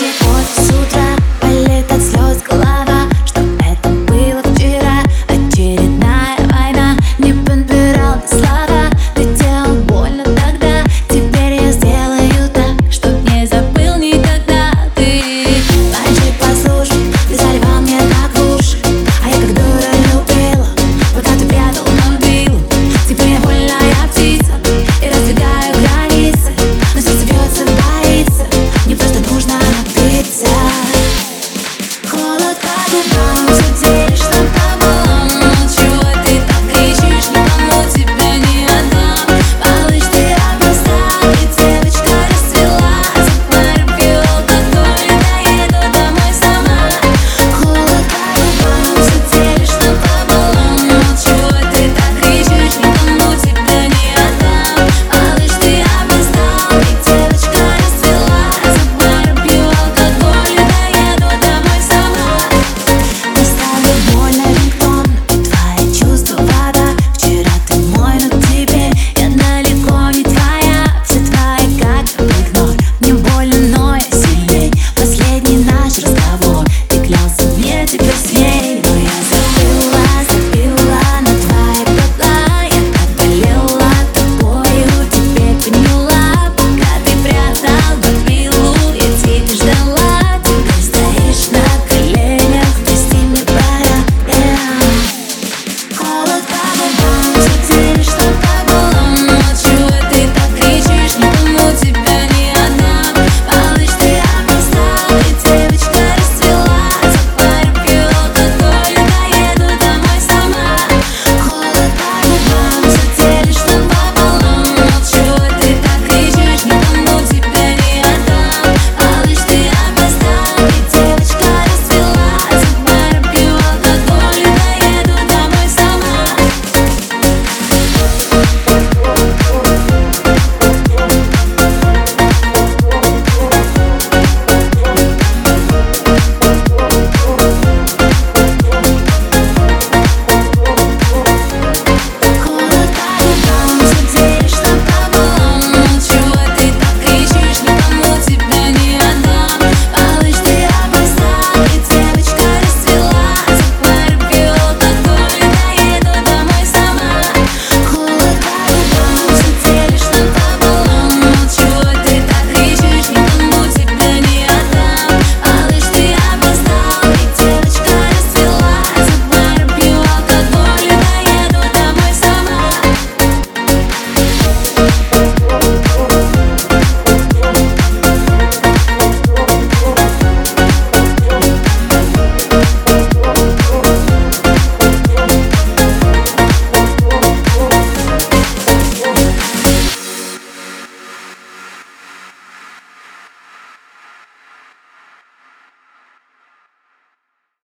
shit.